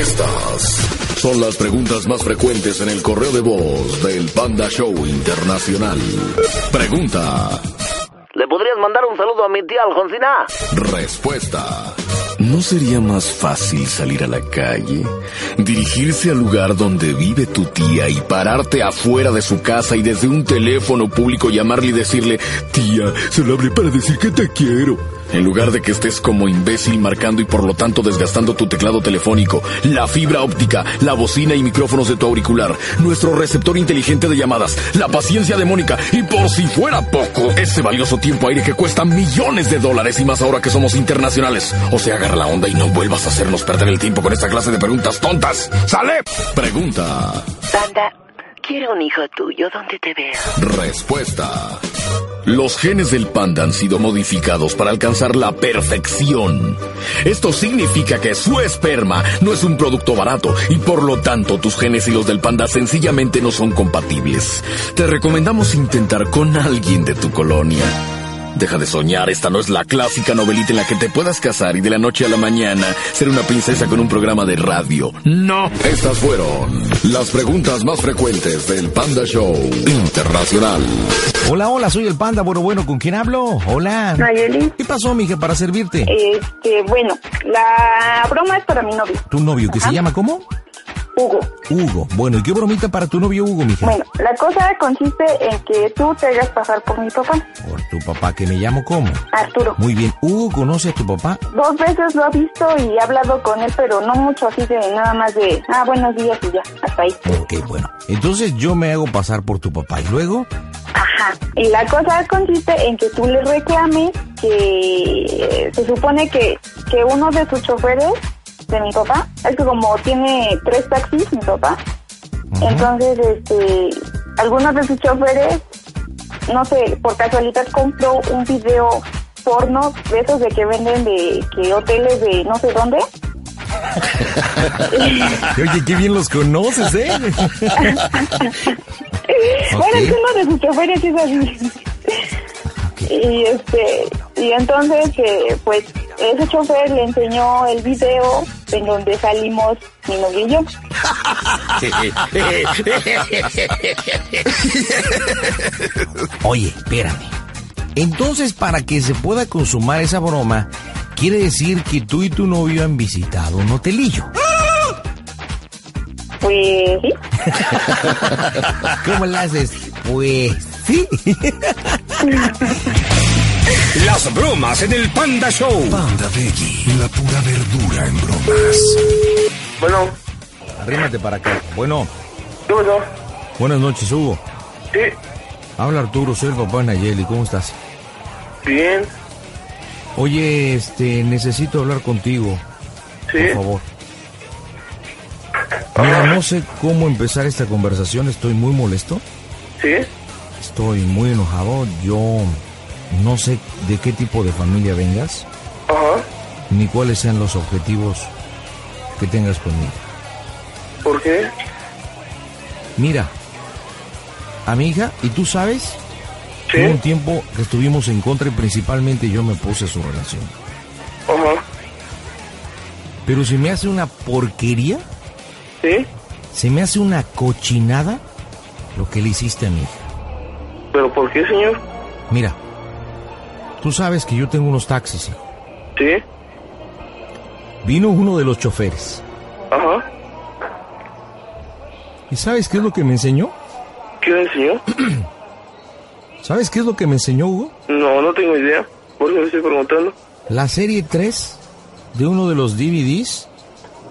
Estas son las preguntas más frecuentes en el correo de voz del Panda Show Internacional. Pregunta. ¿Le podrías mandar un saludo a mi tía Alfonsina? Respuesta. ¿No sería más fácil salir a la calle, dirigirse al lugar donde vive tu tía y pararte afuera de su casa y desde un teléfono público llamarle y decirle, tía, solo hablé para decir que te quiero? En lugar de que estés como imbécil marcando y por lo tanto desgastando tu teclado telefónico, la fibra óptica, la bocina y micrófonos de tu auricular, nuestro receptor inteligente de llamadas, la paciencia de Mónica y por si fuera poco, ese valioso tiempo aire que cuesta millones de dólares y más ahora que somos internacionales. O sea, agarra la onda y no vuelvas a hacernos perder el tiempo con esta clase de preguntas tontas. ¡Sale! Pregunta. Panda, quiero un hijo tuyo. ¿Dónde te veo? Respuesta. Los genes del panda han sido modificados para alcanzar la perfección. Esto significa que su esperma no es un producto barato y por lo tanto tus genes y los del panda sencillamente no son compatibles. Te recomendamos intentar con alguien de tu colonia. Deja de soñar, esta no es la clásica novelita en la que te puedas casar y de la noche a la mañana ser una princesa con un programa de radio. No. Estas fueron las preguntas más frecuentes del Panda Show Internacional. Hola, hola, soy el Panda. Bueno, bueno, ¿con quién hablo? Hola. Nayeli. ¿Qué pasó, mija, para servirte? Este, bueno, la broma es para mi novio. ¿Tu novio, que se llama cómo? Hugo. Hugo. Bueno, ¿y qué bromita para tu novio Hugo, mija? Bueno, la cosa consiste en que tú te hagas pasar por mi papá, Por tu papá, que me llamo cómo. Arturo. Muy bien. ¿Hugo conoce a tu papá? Dos veces lo ha visto y he hablado con él, pero no mucho así de nada más de, ah, buenos días y ya, hasta ahí. Ok, bueno. Entonces yo me hago pasar por tu papá y luego... Ajá. Y la cosa consiste en que tú le reclames que se supone que, que uno de sus choferes de mi papá, es que como tiene tres taxis mi papá, entonces este algunos de sus choferes, no sé, por casualidad compró un video porno de esos de que venden de que hoteles de no sé dónde. Oye, qué bien los conoces, ¿eh? Bueno, es uno de sus choferes es así. Y este, y entonces, eh, pues, ese chofer le enseñó el video en donde salimos mi novio y yo. Oye, espérame. Entonces, para que se pueda consumar esa broma, quiere decir que tú y tu novio han visitado un hotelillo. Pues sí. ¿Cómo la haces? Pues sí. Las bromas en el Panda Show. Panda Veggie, la pura verdura en bromas. Bueno, Arrímate para acá. Bueno, ¿qué pasó? buenas noches, Hugo. Sí, Habla Arturo, soy el papá de Nayeli. ¿Cómo estás? bien, Oye, este, necesito hablar contigo, sí. por favor. Mira, no sé cómo empezar esta conversación. Estoy muy molesto. Sí, Estoy muy enojado. Yo no sé de qué tipo de familia vengas, ajá. ni cuáles sean los objetivos que tengas conmigo. ¿Por qué? Mira, a mi hija, y tú sabes, Sí, hubo un tiempo que estuvimos en contra y principalmente yo me puse a su relación. ajá. Pero se me hace una porquería, Sí, se me hace una cochinada lo que le hiciste a mi hija. pero ¿por qué, señor? Mira, tú sabes que yo tengo unos taxis. hijo. Sí, Vino uno de los choferes. ajá. ¿Y sabes qué es lo que me enseñó? ¿Qué le enseñó? ¿Sabes qué es lo que me enseñó Hugo? No, no tengo idea. Por eso le estoy preguntando. La serie 3 de uno de los DVDs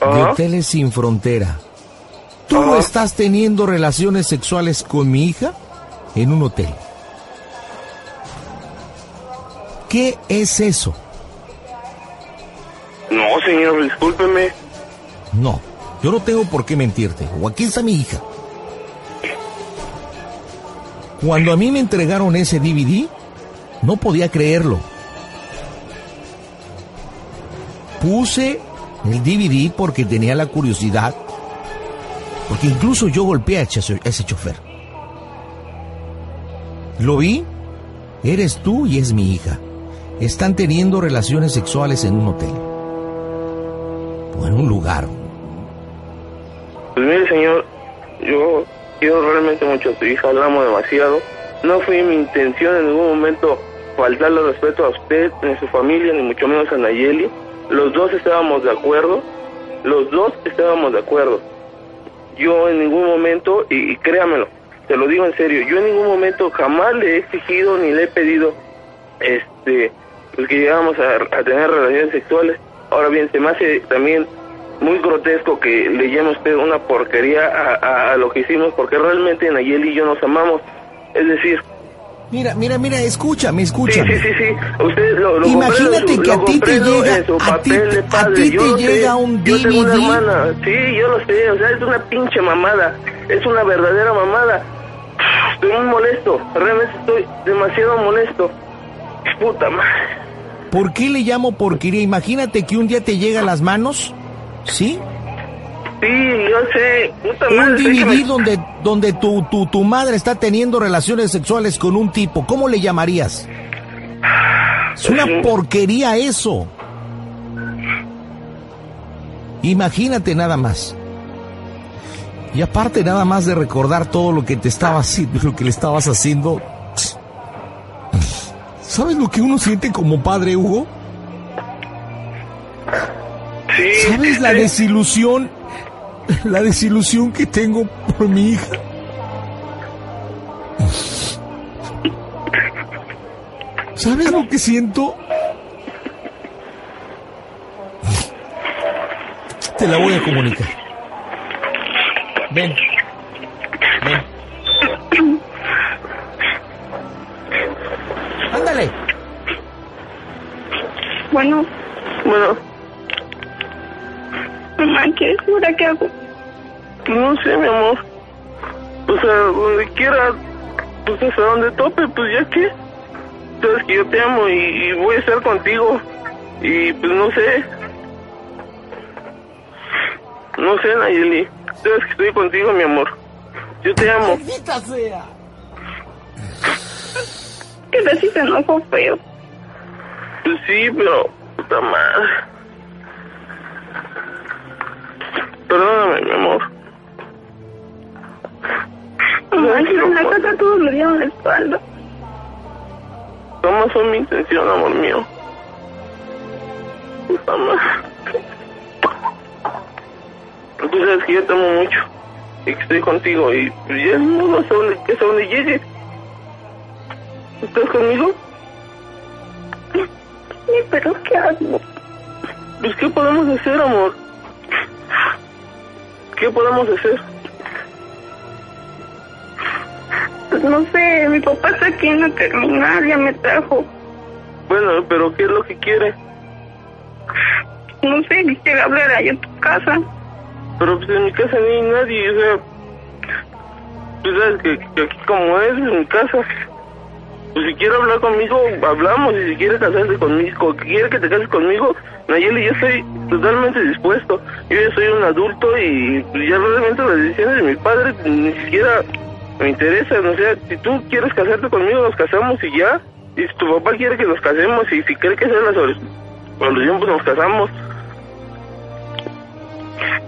de. Hoteles Sin Frontera. Tú estás teniendo relaciones sexuales con mi hija en un hotel. ¿Qué es eso? No, señor, discúlpeme. No, yo no tengo por qué mentirte. O aquí está mi hija. Cuando a mí me entregaron ese DVD, no podía creerlo. Puse el DVD porque tenía la curiosidad. Porque incluso yo golpeé a ese, a ese chofer. Lo vi, eres tú y es mi hija. Están teniendo relaciones sexuales en un hotel. O en un lugar Pues mire, señor, yo quiero realmente mucho a su hija, la amo demasiado. No fue mi intención en ningún momento faltarle respeto a usted, ni a su familia, ni mucho menos a Nayeli. Los dos estábamos de acuerdo, los dos estábamos de acuerdo. Yo en ningún momento, y, créamelo, te lo digo en serio, yo en ningún momento jamás le he exigido ni le he pedido este pues que llegamos a, tener relaciones sexuales. Ahora bien, se me hace también muy grotesco que le llame usted una porquería a lo que hicimos, porque realmente Nayeli y yo nos amamos. Es decir, Mira, mira, mira, escúchame, sí, escúchame. sí, sí, sí, usted lo, lo Imagínate su- que a ti te llega- a ti- a ti yo te sé. llega un Yo tengo una DVD. hermana, sí, yo lo sé, o sea, es una pinche mamada, es una verdadera mamada. Estoy muy molesto, realmente estoy demasiado molesto. Puta madre. ¿Por qué le llamo porquería? Imagínate que un día te llega a las manos, ¿sí? Sí, yo sé, puta Un madre. DVD donde, donde tu, tu, tu madre está teniendo relaciones sexuales con un tipo. ¿Cómo le llamarías? Es una porquería eso. Imagínate nada más. Y aparte nada más de recordar todo lo que te estaba haciendo, lo que le estabas haciendo. ¿Sabes lo que uno siente como padre, Hugo? Sí, ¿Sabes la desilusión? La desilusión que tengo por mi hija. ¿Sabes lo que siento? Te la voy a comunicar. Ven. Ven. Ándale. Bueno, Bueno, ¿qué segura que hago? no sé, mi amor. O sea, donde quiera, pues hasta donde tope, pues ya que. Sabes que yo te amo y, y voy a estar contigo. Y pues no sé. No sé, Nayeli. Sabes que estoy contigo, mi amor. Yo te amo. Maldita sea. Que así se enojó feo. Pues sí, pero. Puta madre. Perdóname, mi amor. Ay, que en la no. casa todos me dieron la espalda. Jamás fue mi intención, amor mío. Madre. Tú sabes que yo te amo mucho. Y que estoy contigo. Y ya no sé dónde, hasta dónde llegue. ¿Estás conmigo? Sí, pero ¿qué hago? Pues, ¿qué podemos hacer, amor? ¿Qué podemos hacer? Pues no sé, mi papá está aquí en la terminal, ya me trajo. Bueno, pero ¿qué es lo que quiere? No sé, quisiera hablar allá en tu casa. Pero pues en mi casa no hay nadie, o sea... Tú sabes que, que aquí como es, en mi casa... Pues si quiere hablar conmigo, hablamos. Y si quiere casarse conmigo, quiere que te cases conmigo, Nayeli, yo estoy totalmente dispuesto. Yo ya soy un adulto y pues, ya realmente las decisiones de mi padre ni siquiera me interesan. O sea, si tú quieres casarte conmigo, nos casamos y ya. Y si tu papá quiere que nos casemos y si cree que es la solu- solución, pues nos casamos.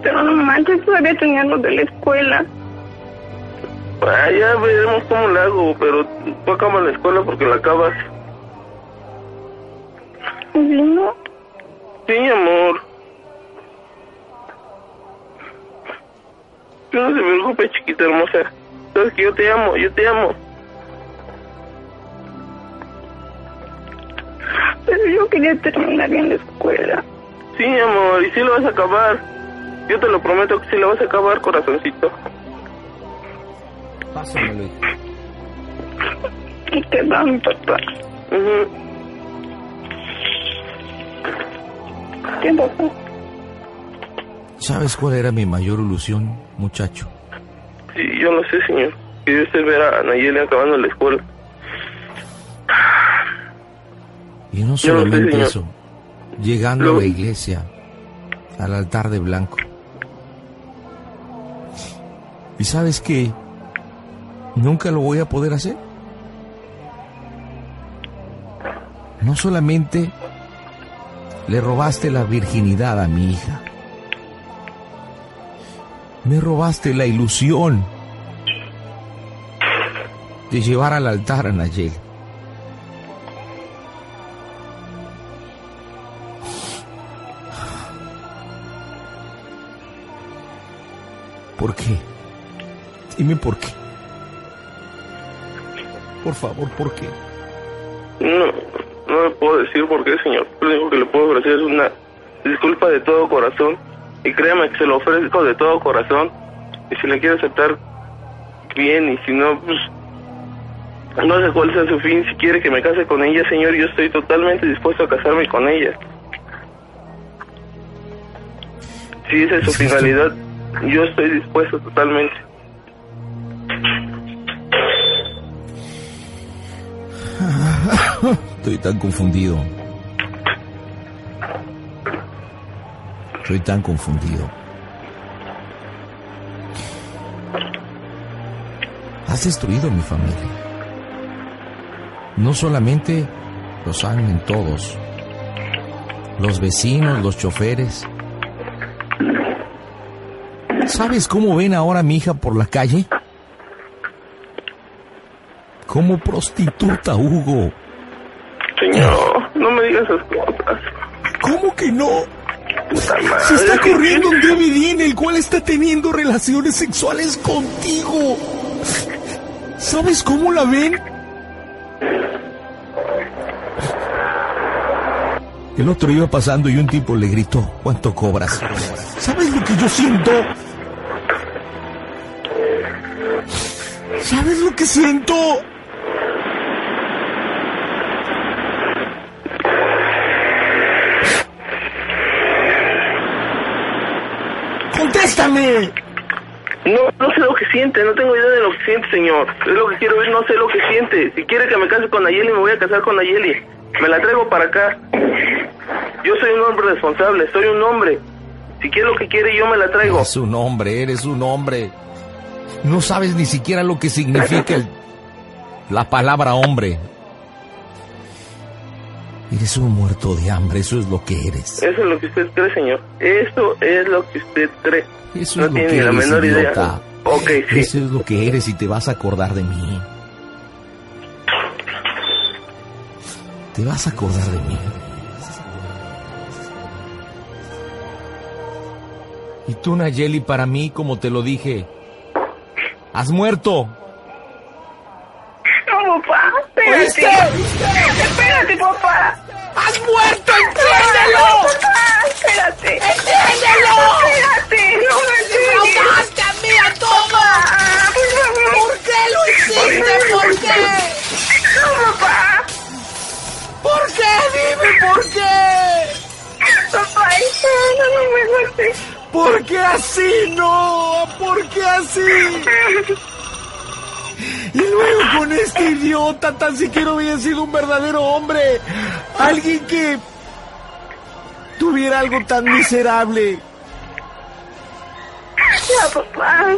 Pero no manches, todavía tenía lo de la escuela. Ah, ya veremos cómo le hago, pero tú acabas la escuela porque la acabas. Si no, Sí, amor. Tú no se preocupe, chiquita hermosa. Sabes que yo te amo, yo te amo. pero yo quería terminar bien la escuela. Sí, amor, y sí lo vas a acabar. Yo te lo prometo que sí lo vas a acabar, corazoncito. Pásamelo, hijo. Mi papá. ¿Qué pasó? ¿Sabes cuál era mi mayor ilusión, muchacho? Sí, yo lo sé, señor. Que yo esté ver a Nayeli acabando la escuela. Y no sé, solamente eso, llegando a la iglesia, al altar de blanco. ¿Y sabes qué? Nunca lo voy a poder hacer. No solamente le robaste la virginidad a mi hija, Me robaste la ilusión de llevar al altar a Nayeli. ¿Por qué? Dime por qué. Por favor, ¿por qué? No, no le puedo decir por qué, señor. Lo único que le puedo ofrecer es una disculpa de todo corazón. Y créame que se lo ofrezco de todo corazón. Y si le quiere aceptar, bien. Y si no, pues. No sé cuál sea su fin. Si quiere que me case con ella, señor, yo estoy totalmente dispuesto a casarme con ella. Si esa es su finalidad, yo estoy dispuesto totalmente. Estoy tan confundido. Estoy tan confundido. Has destruido mi familia. No solamente los saben todos. Los vecinos, los choferes. ¿Sabes cómo ven ahora a mi hija por la calle? Como prostituta, Hugo. Señor, no me digas esas cosas. ¿Cómo que no? Se está corriendo un DVD en el cual está teniendo relaciones sexuales contigo. ¿Sabes cómo la ven? El otro iba pasando y un tipo le gritó, ¿cuánto cobras? ¿Sabes lo que yo siento? ¿Sabes lo que siento? ¡Contéstame! No, no sé lo que siente, no tengo idea de lo que siente, señor. Es lo que quiero ver, no sé lo que siente. Si quiere que me case con Nayeli, me voy a casar con Nayeli. Me la traigo para acá. Yo soy un hombre responsable, soy un hombre. Si quiere lo que quiere, yo me la traigo. Eres un hombre, eres un hombre. No sabes ni siquiera lo que significa el- la palabra hombre. Eres un muerto de hambre, eso es lo que eres. Eso es lo que usted cree, señor. Eso es lo que usted cree. Eso no es lo tiene que ni la eres, menor idiota. idea. Ok, sí. Eso es lo que eres y te vas a acordar de mí. Te vas a acordar de mí. Y tú, Nayeli, para mí, como te lo dije, has muerto. Papá, espérate. Espérate, papá. ¡Has muerto! ¡Entiéndelo! Papá, espérate. ¡Entiéndelo! Espérate, no me. ¡Robaste a mí a todos! Por favor. ¿Por qué lo hiciste? ¿Por qué? No, papá. ¿Por qué? Dime por qué. Papá, no, no me golpees. ¿Por qué así? No, ¿por qué así? Y luego con este idiota tan siquiera hubiera sido un verdadero hombre. Alguien que tuviera algo tan miserable. Ya, papá.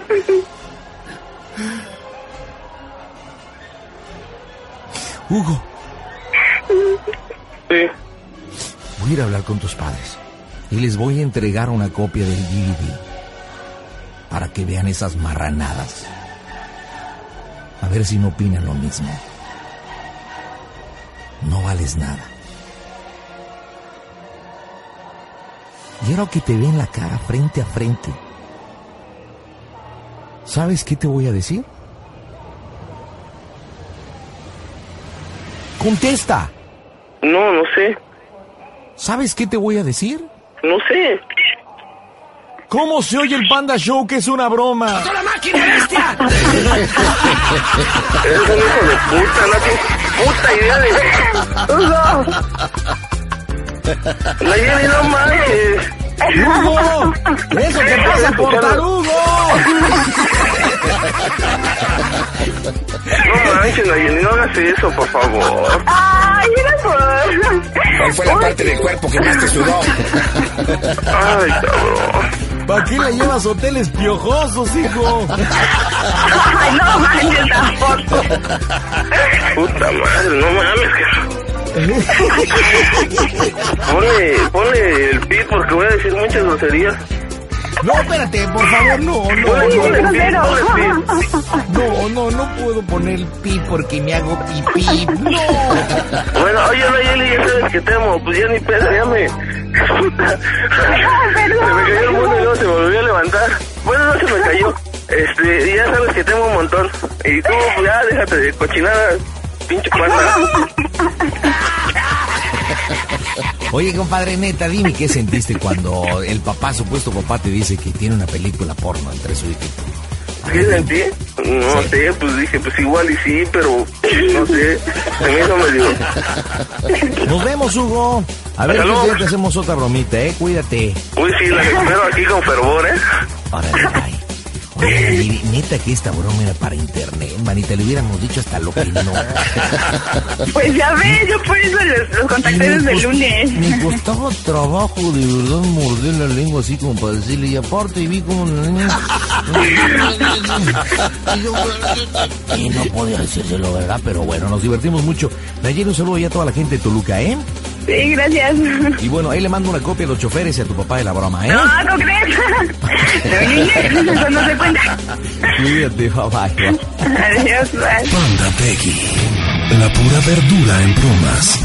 Hugo, Sí. voy a ir a hablar con tus padres y les voy a entregar una copia del DVD para que vean esas marranadas. A ver si no opinan lo mismo. No vales nada. Y ahora que te ven la cara frente a frente, ¿sabes qué te voy a decir? Contesta. No, no sé. ¿Sabes qué te voy a decir? No sé. ¿Cómo se oye el Panda Show que es una broma? ¡La máquina bestia! Eres un hijo de puta, no tienes puta idea de... Nayeli, no manches. ¡Hugo! ¡Eso te pasa por tarugo! No manches, Nayeli, no hagas eso, por favor. Ay, era por... ¿Cuál fue la parte del cuerpo que más te sudó? Ay, cabrón. ¿Para qué la llevas a hoteles piojosos, hijo? Ay, no manches tampoco. Puta madre, no mames, que... Ponle, ponle el pit porque voy a decir muchas groserías. No, espérate, por favor, no, no, no. pi, pi. No, no, no puedo poner el pi porque me hago pipí. No. Bueno, oye, Nayeli, ya sabes que te amo. Pues ya ni pedo, ya me... Puta. Se me cayó el mundo y luego se volvió a levantar. Bueno, no se me cayó. Este, ya sabes que te amo un montón. Y tú, pues ya déjate de cochinadas, pinche panda. Oye, compadre, neta, dime qué sentiste cuando el papá, supuesto papá, te dice que tiene una película porno entre su tú. ¿Qué sentí? No sé, pues dije, pues igual y sí, pero no sé. Se me hizo medio... Nos vemos, Hugo. A ver, Hasta qué luego. día te hacemos otra bromita, ¿eh? Cuídate. Uy, sí, las espero aquí con fervor, ¿eh? Órale, bye. Oye, neta que esta broma era para internet, manita, le hubiéramos dicho hasta lo que no. Pues ya ves, yo por eso los, los contacté desde el lunes. Me costaba trabajo de verdad morder la lengua así como para decirle, y aparte vi como la niña... Y no podía decírselo, ¿verdad? Pero bueno, nos divertimos mucho. Nayeli, un saludo ya a toda la gente de Toluca, ¿eh? Sí, gracias. Y bueno, ahí le mando una copia a los choferes y a tu papá de la broma, ¿eh? No, ¿no crees? Eso no se cuenta. Cuídate, bye. Adiós, bye. Panda Peggy. La pura verdura en bromas.